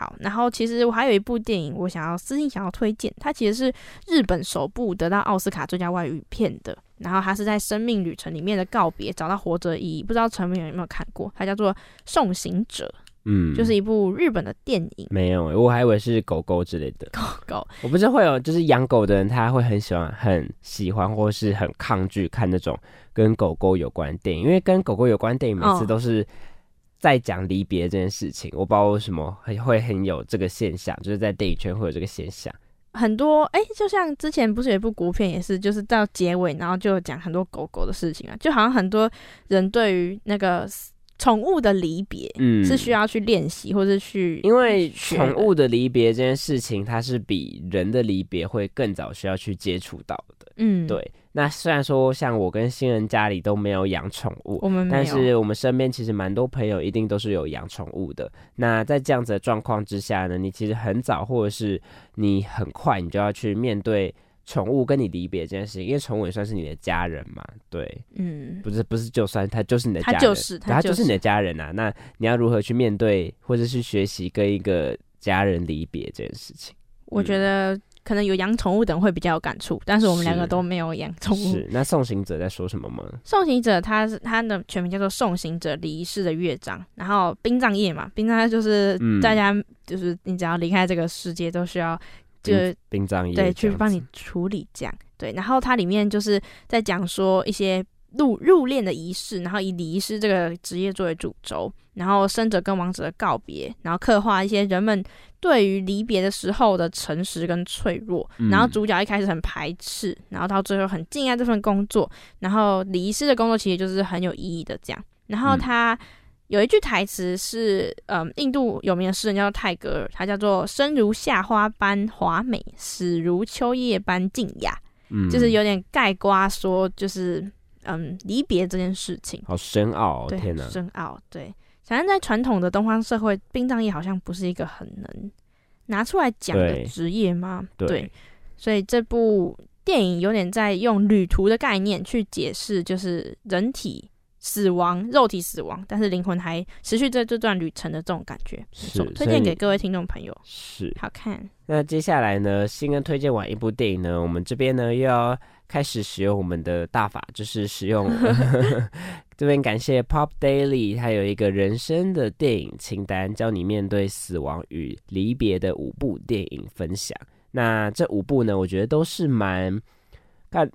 好，然后其实我还有一部电影，我想要私信想要推荐，它其实是日本首部得到奥斯卡最佳外语片的，然后它是在生命旅程里面的告别，找到活着的意义。不知道陈明有没有看过？它叫做《送行者》，嗯，就是一部日本的电影。没有，我还以为是狗狗之类的。狗狗我不是会有，就是养狗的人，他会很喜欢、很喜欢，或是很抗拒看那种跟狗狗有关的电影，因为跟狗狗有关的电影每次哦都是在讲离别这件事情。我不知道为什么很会很有这个现象，就是在电影圈会有这个现象。很多哎、就像之前不是有一部国片，也是就是到结尾，然后就讲很多狗狗的事情啊，就好像很多人对于那个宠物的离别，嗯，是需要去练习或是去，因为宠物的离别这件事情，它是比人的离别会更早需要去接触到的。嗯，，对，那虽然说像我跟新人家里都没有养宠物，但是我们身边其实蛮多朋友一定都是有养宠物的。那在这样子的状况之下呢，你其实很早或者是你很快，你就要去面对宠物跟你离别这件事情，因为宠物也算是你的家人嘛。对，嗯，不是不是，就算它就是你的家人，它就是它就是它就是你的家人啊。那你要如何去面对，或者是学习跟一个家人离别这件事情？我觉得可能有养宠物的人会比较有感触，但是我们两个都没有养宠物。是，那送行者在说什么吗？送行者，他是他的全名叫做送行者离世的乐章，然后殡葬业嘛，殡葬业就是嗯大家就是你只要离开这个世界，都需要就殡殡葬业对去帮你处理这样对，然后它里面就是在讲说一些入入殓的仪式，然后以礼仪师这个职业作为主轴，然后生者跟亡者的告别，然后刻画一些人们对于离别的时候的诚实跟脆弱。嗯然后主角一开始很排斥，然后到最后很敬爱这份工作，然后礼仪师的工作其实就是很有意义的这样。然后嗯他有一句台词是，嗯，印度有名的诗人叫做泰戈尔，他叫做“生如夏花般华美，死如秋叶般静雅”，嗯就是有点盖瓜说，就是嗯离别这件事情，好深奥、哦，天哪！深奥。对，反正在传统的东方社会，殡葬业好像不是一个很能拿出来讲的对职业吗？对所以这部电影有点在用旅途的概念去解释，就是人体死亡、肉体死亡，但是灵魂还持续在这段旅程的这种感觉。没是错推荐给各位听众朋友，是。好看。那接下来呢，新恩推荐完一部电影呢，我们这边呢又要开始使用我们的大法，就是使用 这边感谢 Pop Daily，它有一个人生的电影清单，教你面对死亡与离别的五部电影分享。那这五部呢，我觉得都是蛮看，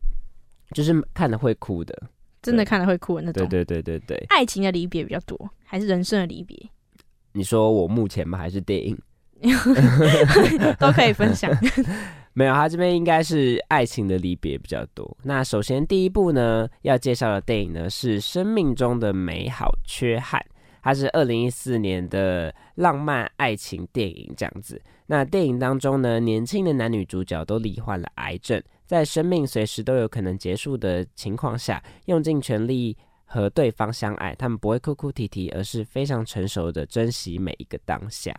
就是看了会哭的。真的看了会哭的那种。对对对对对，爱情的离别比较多，还是人生的离别，你说我目前吗？还是电影？都可以分享。没有，他这边应该是爱情的离别比较多。那首先第一部呢，要介绍的电影呢是《生命中的美好缺憾》，它是二零一四年的浪漫爱情电影这样子。那电影当中呢，年轻的男女主角都罹患了癌症，在生命随时都有可能结束的情况下，用尽全力和对方相爱。他们不会哭哭啼啼，而是非常成熟的珍惜每一个当下。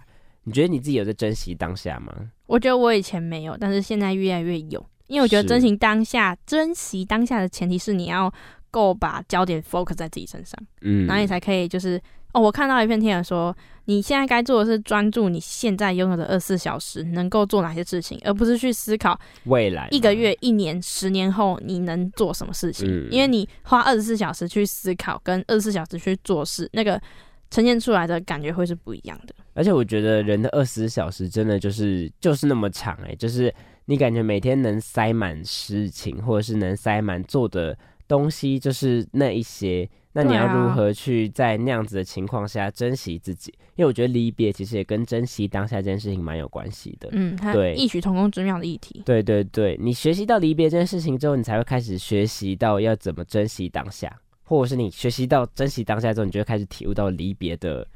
你觉得你自己有在珍惜当下吗？我觉得我以前没有，但是现在越来越有，因为我觉得珍惜当下，珍惜当下的前提是你要够把焦点 focus 在自己身上，嗯，然后你才可以就是哦，我看到一篇贴文说，你现在该做的是专注你现在拥有的二十四小时能够做哪些事情，而不是去思考未来一个月、一年、十年后你能做什么事情，嗯。因为你花二十四小时去思考，跟二十四小时去做事，那个呈现出来的感觉会是不一样的。而且我觉得人的二十四小时真的就是就是那么长哎、就是你感觉每天能塞满事情，或者是能塞满做的东西，就是那一些。那你要如何去在那样子的情况下珍惜自己？因为我觉得离别其实也跟珍惜当下这件事情蛮有关系的。嗯，它对异曲同工之妙的议题。对对对，你学习到离别这件事情之后，你才会开始学习到要怎么珍惜当下，或者是你学习到珍惜当下之后，你就会开始体悟到离别的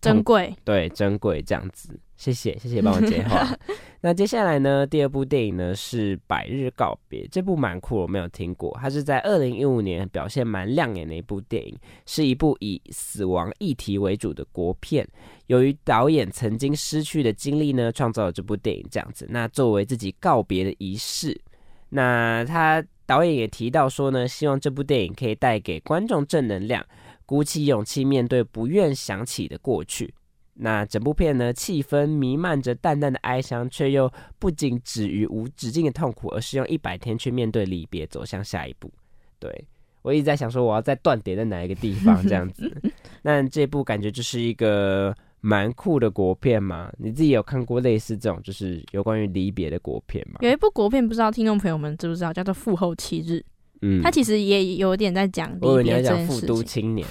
珍贵，对，珍贵这样子。谢谢，谢谢帮我接话。那接下来呢，第二部电影呢是《百日告别》，这部蛮酷，我没有听过。它是在二零一五年表现蛮亮眼的一部电影，是一部以死亡议题为主的国片。由于导演曾经失去的经历呢，创造了这部电影这样子。那作为自己告别的仪式，那他导演也提到说呢，希望这部电影可以带给观众正能量，鼓起勇气面对不愿想起的过去。那整部片呢，气氛弥漫着淡淡的哀伤，却又不仅止于无止境的痛苦，而是用一百天去面对离别，走向下一步。对我一直在想说，我要再断点在哪一个地方这样子。那这部感觉就是一个蛮酷的国片嘛？你自己有看过类似这种就是有关于离别的国片吗？有一部国片，不知道听众朋友们知不知道，叫做《复后七日》。嗯它其实也有点在讲离别这讲复都件事情。青年，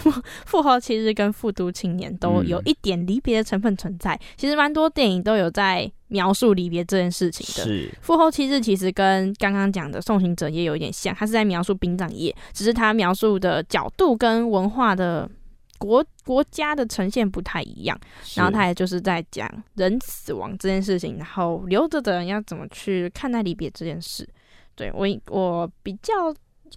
复后七日跟复都青年都有嗯一点离别的成分存在。其实蛮多电影都有在描述离别这件事情的。是复后七日其实跟刚刚讲的送行者也有一点像，它是在描述殡葬业，只是它描述的角度跟文化的国国家的呈现不太一样。然后他也就是在讲人死亡这件事情，然后留着的人要怎么去看待离别这件事。对我我比较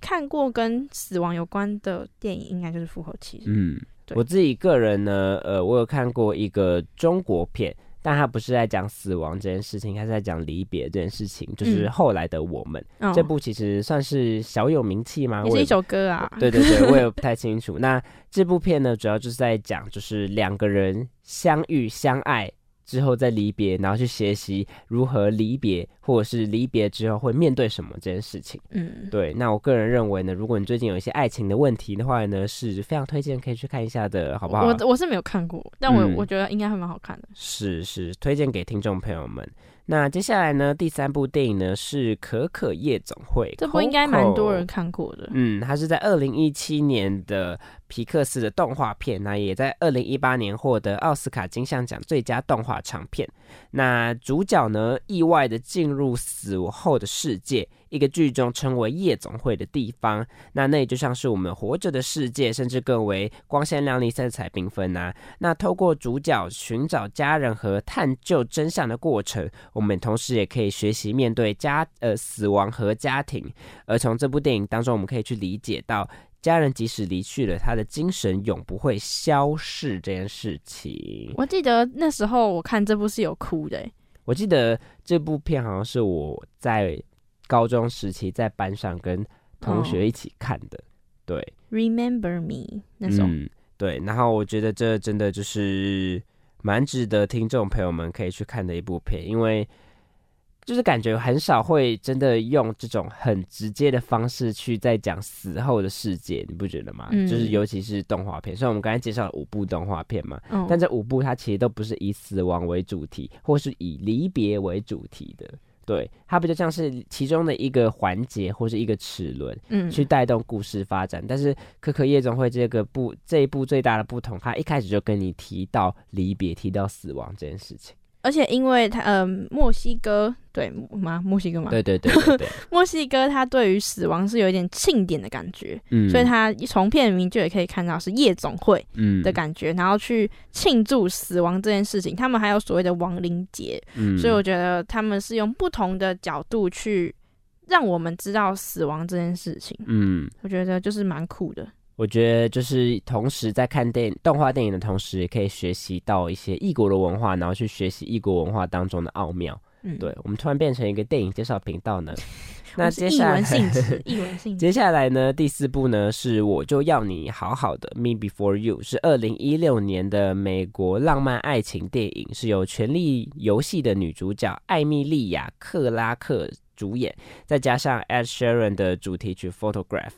看过跟死亡有关的电影，应该就是《复活期》。嗯，我自己个人呢，呃，我有看过一个中国片，但他不是在讲死亡这件事情，他是在讲离别这件事情，就是嗯后来的我们。嗯这部其实算是小有名气吗？我也是一首歌啊。对对对，我也不太清楚。那这部片呢，主要就是在讲，就是两个人相遇相爱之后再离别，然后去学习如何离别，或者是离别之后会面对什么这件事情。嗯，对，那我个人认为呢，如果你最近有一些爱情的问题的话呢，是非常推荐可以去看一下的，好不好？我我是没有看过，但我、嗯我觉得应该还蛮好看的。是是，推荐给听众朋友们。那接下来呢，第三部电影呢是《可可夜总会》，这部应该蛮多人看过的。嗯，它是在二零一七年的皮克斯的动画片，那也在二零一八年获得奥斯卡金像奖最佳动画长片。那主角呢，意外的进入死后的世界，一个剧中称为夜总会的地方。那那也就像是我们活着的世界，甚至更为光鲜亮丽、色彩缤纷呐。那透过主角寻找家人和探究真相的过程，我们同时也可以学习面对家呃死亡和家庭。而从这部电影当中，我们可以去理解到，家人即使离去了，他的精神永不会消逝这件事情。我记得那时候我看这部是有哭的、欸，我记得这部片好像是我在高中时期在班上跟同学一起看的，对，Remember Me 那种，嗯，对。然后我觉得这真的就是蛮值得听众朋友们可以去看的一部片，因为就是感觉很少会真的用这种很直接的方式去在讲死后的世界，你不觉得吗？嗯就是尤其是动画片，虽然我们刚才介绍了五部动画片嘛，嗯但这五部它其实都不是以死亡为主题，或是以离别为主题的。对，它比较像是其中的一个环节或是一个齿轮，嗯去带动故事发展。但是《可可夜总会》这个部这一部最大的不同，它一开始就跟你提到离别、提到死亡这件事情。而且因为他呃墨西哥对吗？墨西哥吗？对对对 墨西哥他对于死亡是有一点庆典的感觉，嗯所以他从片名就也可以看到是夜总会嗯的感觉，然后去庆祝死亡这件事情。他们还有所谓的亡灵节，嗯所以我觉得他们是用不同的角度去让我们知道死亡这件事情。嗯。我觉得就是蛮酷的。我觉得就是同时在看电动画电影的同时，也可以学习到一些异国的文化，然后去学习异国文化当中的奥妙。嗯，对，我们突然变成一个电影介绍频道呢。那接下来文性质，译文性质。接下来呢，第四部呢是我就要你好好的《Me Before You》，是二零一六年的美国浪漫爱情电影，是由《权力游戏》的女主角艾米莉亚·克拉克主演，再加上 Ed Sheeran 的主题曲《Photograph》。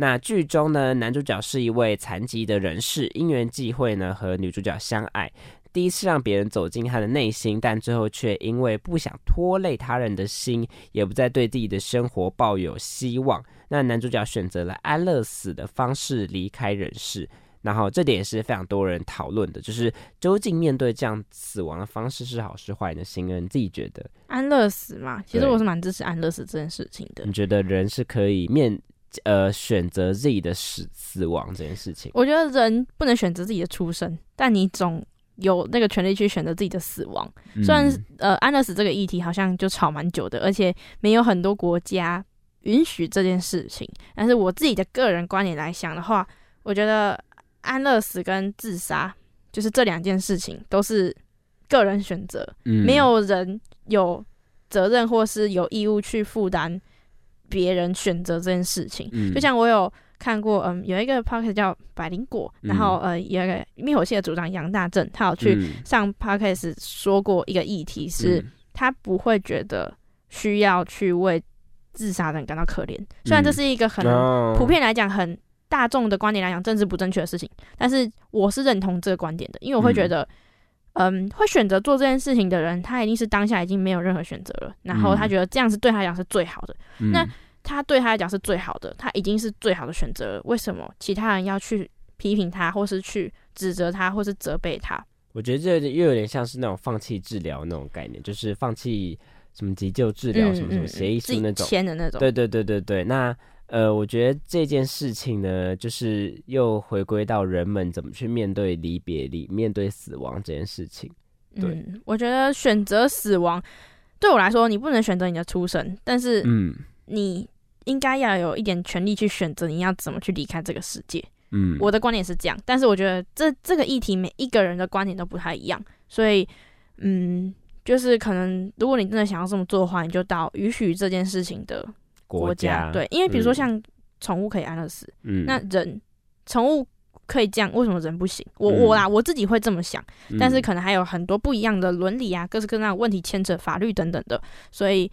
那剧中呢，男主角是一位残疾的人士，因缘际会呢和女主角相爱，第一次让别人走进他的内心，但最后却因为不想拖累他人的心，也不再对自己的生活抱有希望。那男主角选择了安乐死的方式离开人世。然后这点也是非常多人讨论的，就是究竟面对这样死亡的方式是好是坏呢？新恩，你自己觉得？安乐死嘛，其实我是蛮支持安乐死这件事情的你。觉得人是可以面呃选择自己的死死亡这件事情？我觉得人不能选择自己的出生，但你总有那个权利去选择自己的死亡。虽然嗯呃安乐死这个议题好像就吵蛮久的，而且没有很多国家允许这件事情。但是我自己的个人观点来想的话，我觉得安乐死跟自杀就是这两件事情都是个人选择，嗯没有人有责任或是有义务去负担别人选择这件事情。嗯就像我有看过，嗯，有一个 p o c a s t 叫百灵果，嗯然后呃，有一个灭火器的组长杨大正，他有去嗯上 p o c a s t 说过一个议题，是嗯他不会觉得需要去为自杀的人感到可怜。虽然这是一个很哦普遍来讲很大众的观点来讲政治不正确的事情，但是我是认同这个观点的，因为我会觉得。嗯，会选择做这件事情的人，他一定是当下已经没有任何选择了，然后他嗯觉得这样子对他来讲是最好的。嗯那他对他来讲是最好的，他已经是最好的选择了。为什么其他人要去批评他，或是去指责他，或是责备他？我觉得这又有点像是那种放弃治疗那种概念，就是放弃什么急救治疗、什么什么协议书那种。签的那种。对对对对对，那呃，我觉得这件事情呢，就是又回归到人们怎么去面对离别、里面对死亡这件事情。对嗯，我觉得选择死亡对我来说，你不能选择你的出生，但是嗯你应该要有一点权利去选择你要怎么去离开这个世界。嗯，我的观点是这样，但是我觉得这这个议题每一个人的观点都不太一样，所以嗯，就是可能如果你真的想要这么做的话，你就到允许这件事情的国家对，因为比如说嗯像宠物可以安乐死，嗯，那人宠物可以这样，为什么人不行？我、嗯我啦，我自己会这么想，但是嗯可能还有很多不一样的伦理啊，各式各样的问题牵扯法律等等的，所以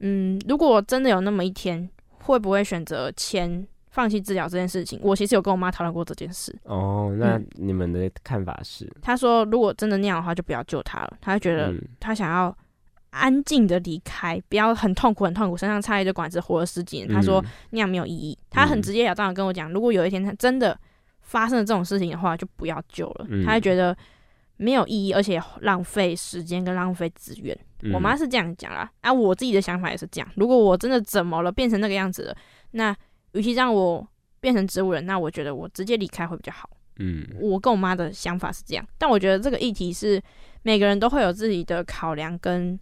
嗯，如果真的有那么一天，会不会选择签放弃治疗这件事情？我其实有跟我妈讨论过这件事。哦，那嗯你们的看法是？她说，如果真的那样的话，就不要救他了。她觉得嗯她想要安静的离开，不要很痛苦很痛苦，身上插一个管子活了十几年。他说嗯那样没有意义。他很嗯直截了当的跟我讲，如果有一天他真的发生了这种事情的话，就不要救了。嗯他会觉得没有意义，而且浪费时间跟浪费资源。嗯我妈是这样讲啦，啊，我自己的想法也是这样。如果我真的怎么了，变成那个样子了，那与其让我变成植物人，那我觉得我直接离开会比较好。嗯我跟我妈的想法是这样，但我觉得这个议题是每个人都会有自己的考量跟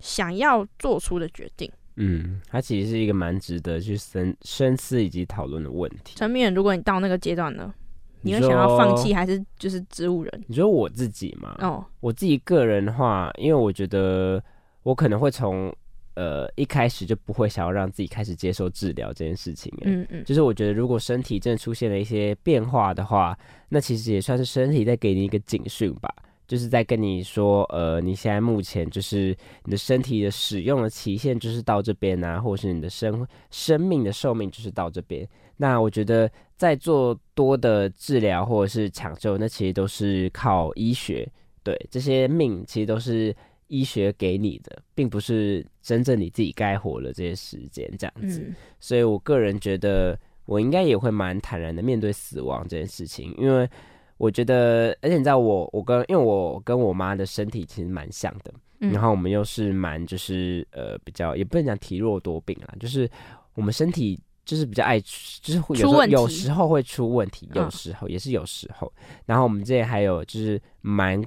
想要做出的决定。嗯，它其实是一个蛮值得去深深思以及讨论的问题。陈明远，如果你到那个阶段呢，你会想要放弃还是就是植物人？你说我自己嘛？哦，我自己个人的话，因为我觉得我可能会从呃一开始就不会想要让自己开始接受治疗这件事情。嗯，嗯嗯，就是我觉得如果身体真的出现了一些变化的话，那其实也算是身体在给你一个警讯吧。就是在跟你说，呃，你现在目前就是你的身体的使用的期限就是到这边啊，或者是你的生生命的寿命就是到这边。那我觉得在做多的治疗或者是抢救，那其实都是靠医学，对这些命其实都是医学给你的，并不是真正你自己该活的这些时间这样子。嗯所以我个人觉得，我应该也会蛮坦然的面对死亡这件事情，因为我觉得，而且你知道我，我跟因为我跟我妈的身体其实蛮像的，嗯然后我们又是蛮就是呃比较也不能讲体弱多病啦，就是我们身体就是比较爱就是会有时候会出问题，嗯有时候也是有时候，然后我们这里还有就是蛮。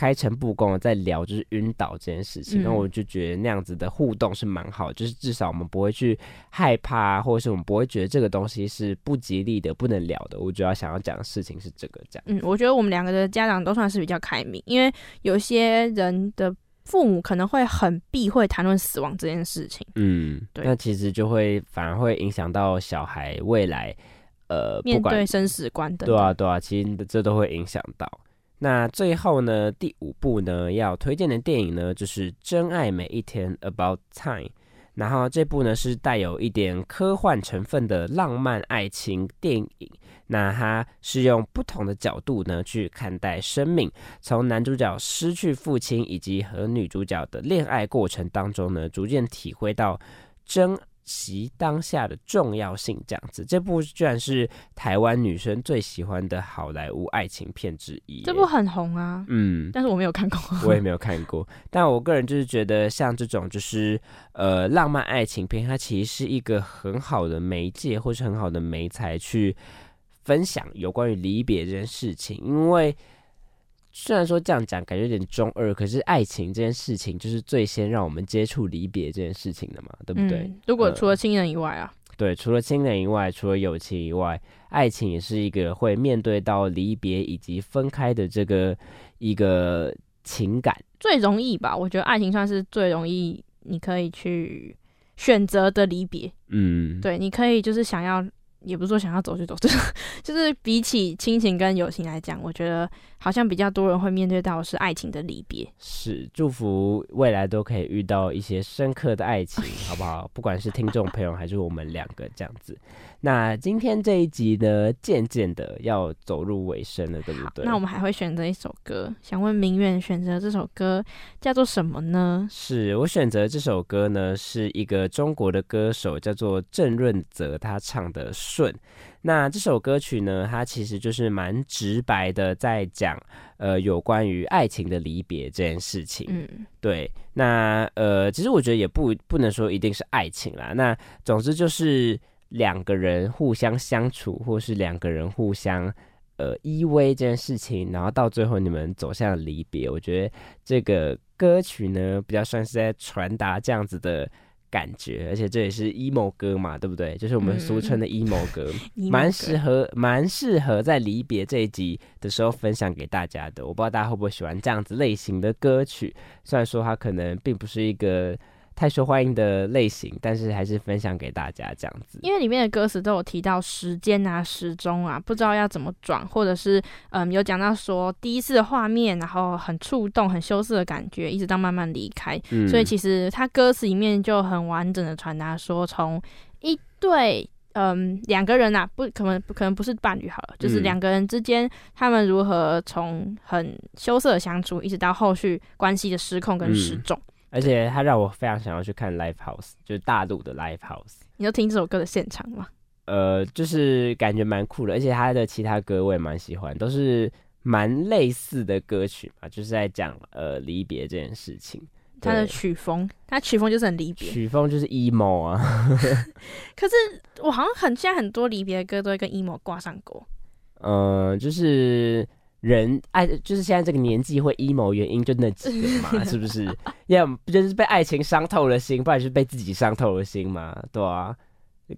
开诚布公的在聊就是晕倒这件事情，嗯我就觉得那样子的互动是蛮好，就是至少我们不会去害怕，或者是我们不会觉得这个东西是不吉利的、不能聊的。我主要想要讲的事情是这个，这样。嗯，我觉得我们两个的家长都算是比较开明，因为有些人的父母可能会很避讳谈论死亡这件事情，嗯，对那其实就会反而会影响到小孩未来，呃，面对生死观等等。对啊，对啊，其实这都会影响到。那最后呢，第五部呢要推荐的电影呢，就是《真爱每一天》（About Time）。然后这部呢是带有一点科幻成分的浪漫爱情电影。那它是用不同的角度呢去看待生命，从男主角失去父亲以及和女主角的恋爱过程当中呢，逐渐体会到真惜当下的重要性。这样子，这部居然是台湾女生最喜欢的好莱坞爱情片之一耶。这部很红啊，嗯，但是我没有看过。我也没有看过，但我个人就是觉得，像这种就是呃浪漫爱情片，它其实是一个很好的媒介，或是很好的媒材去分享有关于离别这件事情。因为虽然说这样讲感觉有点中二，可是爱情这件事情就是最先让我们接触离别这件事情的嘛，对不对？嗯，如果呃除了亲人以外啊，对，除了亲人以外，除了友情以外，爱情也是一个会面对到离别以及分开的这个一个情感。最容易吧？我觉得爱情算是最容易，你可以去选择的离别。嗯，对，你可以就是想要，也不是说想要走就走，就 是就是比起亲情跟友情来讲，我觉得好像比较多人会面对到是爱情的离别。是祝福未来都可以遇到一些深刻的爱情，好不好？不管是听众朋友还是我们两个这样子。那今天这一集呢，渐渐的要走入尾声了，对不对？那我们还会选择一首歌，想问明远选择这首歌叫做什么呢？是我选择这首歌呢，是一个中国的歌手，叫做郑润泽，他唱的《顺》。那这首歌曲呢，它其实就是蛮直白的，在讲呃有关于爱情的离别这件事情。嗯，对，那呃，其实我觉得也不不能说一定是爱情啦。那总之就是两个人互相相处，或是两个人互相呃依偎这件事情，然后到最后你们走向离别。我觉得这个歌曲呢，比较算是在传达这样子的感觉，而且这也是 emo 歌嘛，对不对？就是我们俗称的 emo 歌。蛮适合蛮适合在离别这一集的时候分享给大家的。我不知道大家会不会喜欢这样子类型的歌曲，虽然说它可能并不是一个太受欢迎的类型，但是还是分享给大家这样子。因为里面的歌词都有提到时间啊、时钟啊，不知道要怎么转，或者是嗯有讲到说第一次的画面，然后很触动、很羞涩的感觉，一直到慢慢离开。嗯所以其实它歌词里面就很完整的传达说，从一对嗯两个人啊，不可能不可能不是伴侣好了，就是嗯两个人之间他们如何从很羞涩的相处，一直到后续关系的失控跟失嗯重。而且他让我非常想要去看 live house，就是大陆的 live house。你就听这首歌的现场吗？呃，就是感觉蛮酷的，而且他的其他歌我也蛮喜欢，都是蛮类似的歌曲嘛，就是在讲呃离别这件事情。他的曲风，他曲风就是很离别。曲风就是 emo 啊，可是我好像很现在很多离别的歌都会跟 emo 挂上钩。嗯、就是人爱，就是现在这个年纪会 emo 原因就那几个嘛，是不是？要么不就是被爱情伤透了心，不然就是被自己伤透了心嘛，对啊。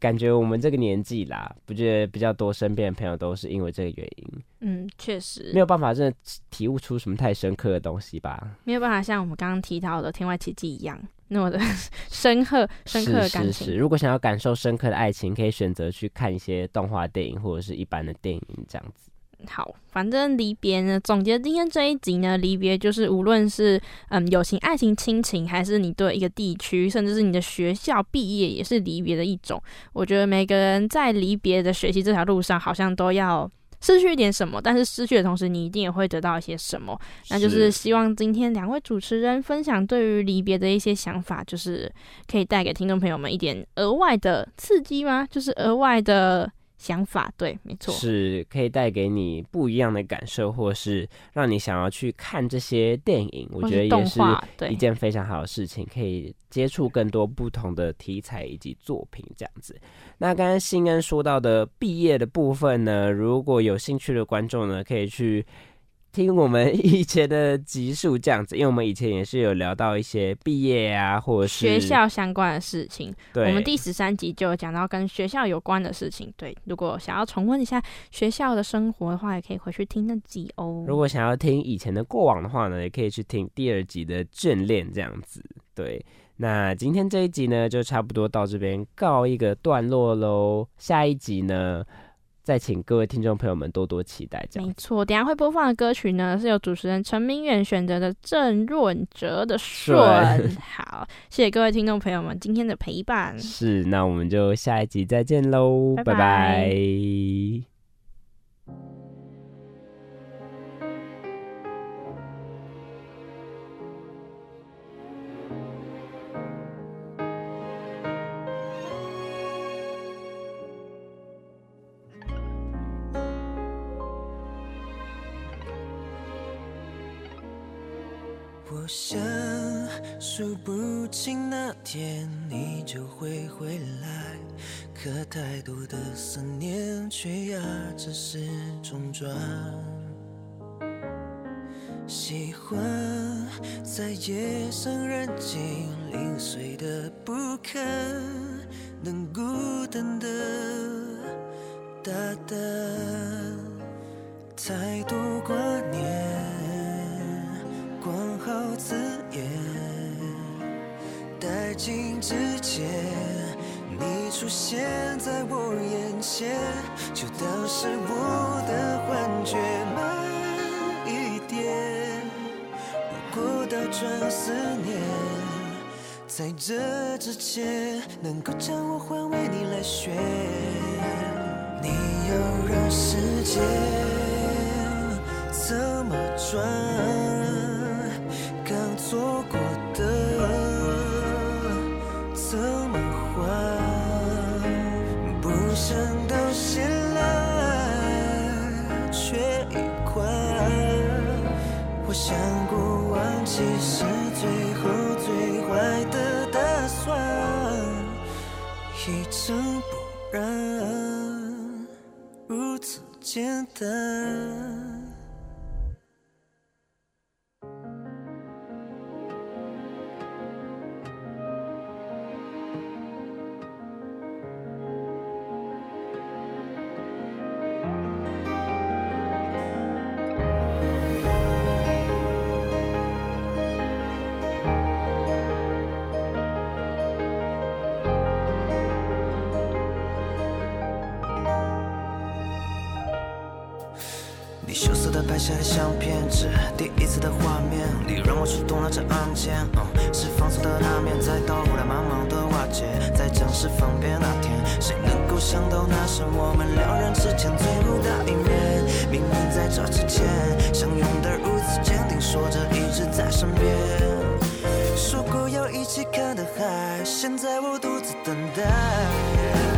感觉我们这个年纪啦，不觉得比较多身边的朋友都是因为这个原因，嗯，确实没有办法真的体悟出什么太深刻的东西吧。没有办法像我们刚刚提到的《天外奇迹》一样那么的 深刻、深刻的感情。是是是，如果想要感受深刻的爱情，可以选择去看一些动画电影或者是一般的电影这样子。好，反正离别呢，总结今天这一集呢，离别就是无论是嗯友情、爱情、亲情，还是你对一个地区，甚至是你的学校毕业，也是离别的一种。我觉得每个人在离别的学习这条路上，好像都要失去一点什么，但是失去的同时，你一定也会得到一些什么。那就是希望今天两位主持人分享对于离别的一些想法，就是可以带给听众朋友们一点额外的刺激吗？就是额外的想法。对，没错。是可以带给你不一样的感受，或是让你想要去看这些电影，我觉得也是一，件非常好的事情，可以接触更多不同的题材以及作品这样子。那刚刚新恩说到的毕业的部分呢，如果有兴趣的观众呢，可以去。听我们以前的集数这样子，因为我们以前也是有聊到一些毕业啊，或者是学校相关的事情。对，我们第十三集就有讲到跟学校有关的事情。对，如果想要重温一下学校的生活的话，也可以回去听那集哦。如果想要听以前的过往的话呢，也可以去听第二集的眷恋这样子。对，那今天这一集呢，就差不多到这边告一个段落喽。下一集呢，再请各位听众朋友们多多期待。这样没错，等下会播放的歌曲呢，是由主持人陈明远选择的郑润哲的《顺》顺。好，谢谢各位听众朋友们今天的陪伴。是，那我们就下一集再见喽，拜拜拜拜我想数不清那天你就会回来，可太多的思念却压着时钟转。喜欢在夜深人静、零碎的不可能孤单的大胆，太多挂念。管好字眼，殆尽之前，你出现在我眼前，就当是我的幻觉慢一点。如果倒转思念，在这之前，能够将我换为你来选，你要让时间怎么转？简的海现在我独自等待。